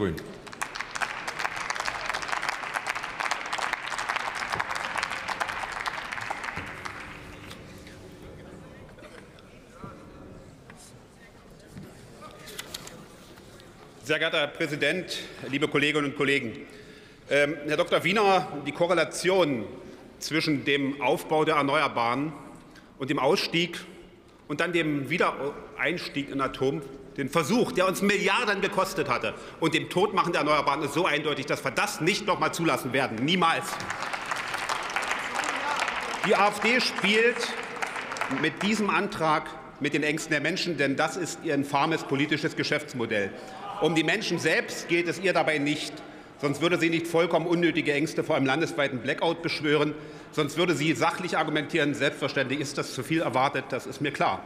Grünen. Sehr geehrter Herr Präsident, liebe Kolleginnen und Kollegen! Ähm, Herr Dr. Wiener, die Korrelation zwischen dem Aufbau der Erneuerbaren und dem Ausstieg und dann dem Wiedereinstieg in Atom, den Versuch, der uns Milliarden gekostet hatte, und dem Todmachen der Erneuerbaren ist so eindeutig, dass wir das nicht noch mal zulassen werden. Niemals. Die AfD spielt mit diesem Antrag mit den Ängsten der Menschen, denn das ist ihr infames politisches Geschäftsmodell. Um die Menschen selbst geht es ihr dabei nicht. Sonst würde sie nicht vollkommen unnötige Ängste vor einem landesweiten Blackout beschwören. Sonst würde sie sachlich argumentieren. Selbstverständlich ist das zu viel erwartet, das ist mir klar.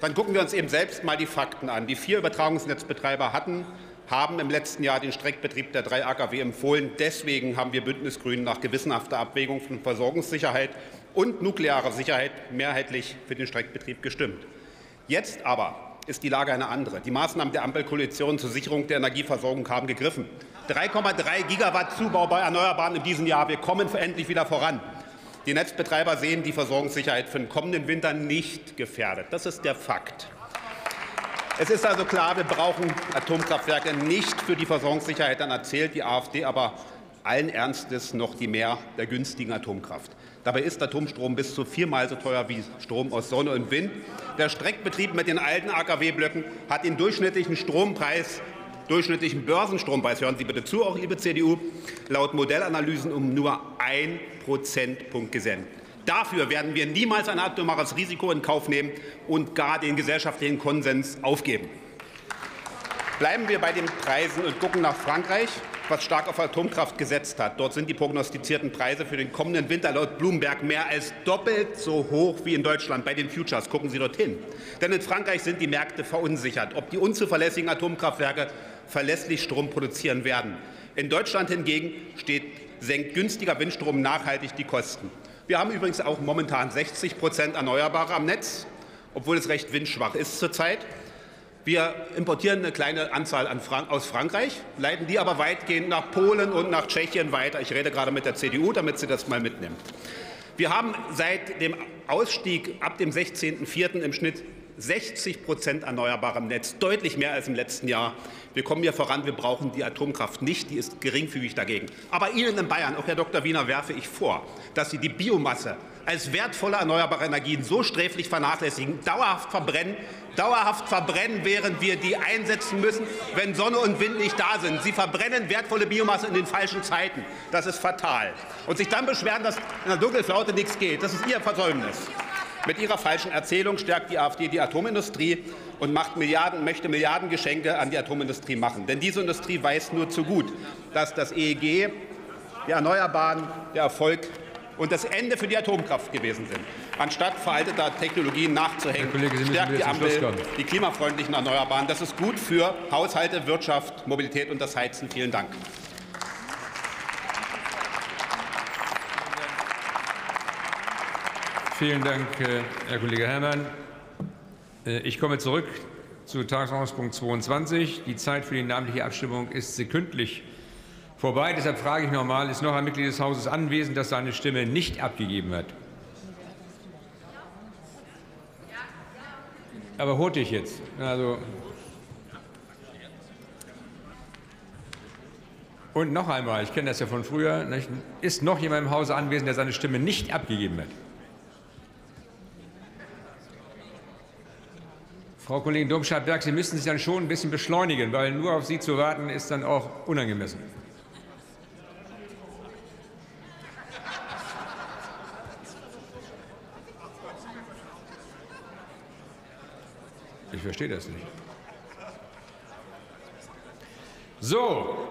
Dann gucken wir uns eben selbst mal die Fakten an. Die vier Übertragungsnetzbetreiber hatten, haben im letzten Jahr den Streckbetrieb der drei AKW empfohlen. Deswegen haben wir Bündnisgrünen nach gewissenhafter Abwägung von Versorgungssicherheit und nuklearer Sicherheit mehrheitlich für den Streckbetrieb gestimmt. Jetzt aber ist die Lage eine andere. Die Maßnahmen der Ampelkoalition zur Sicherung der Energieversorgung haben gegriffen. 3,3 Gigawatt Zubau bei Erneuerbaren in diesem Jahr. Wir kommen endlich wieder voran. Die Netzbetreiber sehen die Versorgungssicherheit für den kommenden Winter nicht gefährdet. Das ist der Fakt. Es ist also klar, wir brauchen Atomkraftwerke nicht für die Versorgungssicherheit. Dann erzählt die AfD aber allen Ernstes noch die Mehr der günstigen Atomkraft. Dabei ist Atomstrom bis zu viermal so teuer wie Strom aus Sonne und Wind. Der Streckbetrieb mit den alten AKW-Blöcken hat den durchschnittlichen Strompreis durchschnittlichen Börsenstrompreis, hören Sie bitte zu, auch liebe CDU, laut Modellanalysen um nur ein Prozentpunkt gesenkt. Dafür werden wir niemals ein atomares Risiko in Kauf nehmen und gar den gesellschaftlichen Konsens aufgeben. Bleiben wir bei den Preisen und gucken nach Frankreich was stark auf Atomkraft gesetzt hat. Dort sind die prognostizierten Preise für den kommenden Winter laut Bloomberg mehr als doppelt so hoch wie in Deutschland bei den Futures. Gucken Sie dorthin. Denn in Frankreich sind die Märkte verunsichert, ob die unzuverlässigen Atomkraftwerke verlässlich Strom produzieren werden. In Deutschland hingegen steht, senkt günstiger Windstrom nachhaltig die Kosten. Wir haben übrigens auch momentan 60 Prozent Erneuerbare am Netz, obwohl es recht windschwach ist zurzeit. Wir importieren eine kleine Anzahl Frank aus Frankreich, leiten die aber weitgehend nach Polen und nach Tschechien weiter. Ich rede gerade mit der CDU, damit sie das mal mitnimmt. Wir haben seit dem Ausstieg ab dem 16.04. im Schnitt 60 Prozent erneuerbarem Netz, deutlich mehr als im letzten Jahr. Wir kommen hier voran, wir brauchen die Atomkraft nicht, die ist geringfügig dagegen. Aber Ihnen in Bayern, auch Herr Dr. Wiener, werfe ich vor, dass Sie die Biomasse als wertvolle erneuerbare Energien so sträflich vernachlässigen, dauerhaft verbrennen, dauerhaft verbrennen, während wir die einsetzen müssen, wenn Sonne und Wind nicht da sind. Sie verbrennen wertvolle Biomasse in den falschen Zeiten. Das ist fatal. Und sich dann beschweren, dass in der Dunkelflaute nichts geht, das ist Ihr Versäumnis. Mit ihrer falschen Erzählung stärkt die AfD die Atomindustrie und macht Milliarden, möchte Milliardengeschenke an die Atomindustrie machen. Denn diese Industrie weiß nur zu gut, dass das EEG, die Erneuerbaren, der Erfolg und das Ende für die Atomkraft gewesen sind. Anstatt veralteter Technologien nachzuhängen, Kollege, stärkt die Ampel die klimafreundlichen Erneuerbaren. Das ist gut für Haushalte, Wirtschaft, Mobilität und das Heizen. Vielen Dank. Vielen Dank, äh, Herr Kollege Herrmann. Äh, ich komme zurück zu Tagesordnungspunkt 22. Die Zeit für die namentliche Abstimmung ist sekündlich vorbei. Deshalb frage ich nochmal, ist noch ein Mitglied des Hauses anwesend, das seine Stimme nicht abgegeben hat? Aber hurtig jetzt. Also Und noch einmal, ich kenne das ja von früher, ist noch jemand im Hause anwesend, der seine Stimme nicht abgegeben hat? Frau Kollegin Domscheit-Berg, Sie müssen sich dann schon ein bisschen beschleunigen, weil nur auf Sie zu warten ist dann auch unangemessen. Ich verstehe das nicht. So,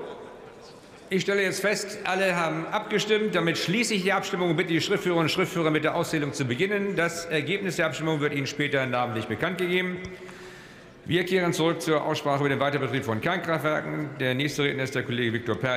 ich stelle jetzt fest, alle haben abgestimmt. Damit schließe ich die Abstimmung und bitte die Schriftführerinnen und Schriftführer mit der Auszählung zu beginnen. Das Ergebnis der Abstimmung wird Ihnen später namentlich bekannt gegeben. Wir kehren zurück zur Aussprache über den Weiterbetrieb von Kernkraftwerken. Der nächste Redner ist der Kollege Viktor Perl.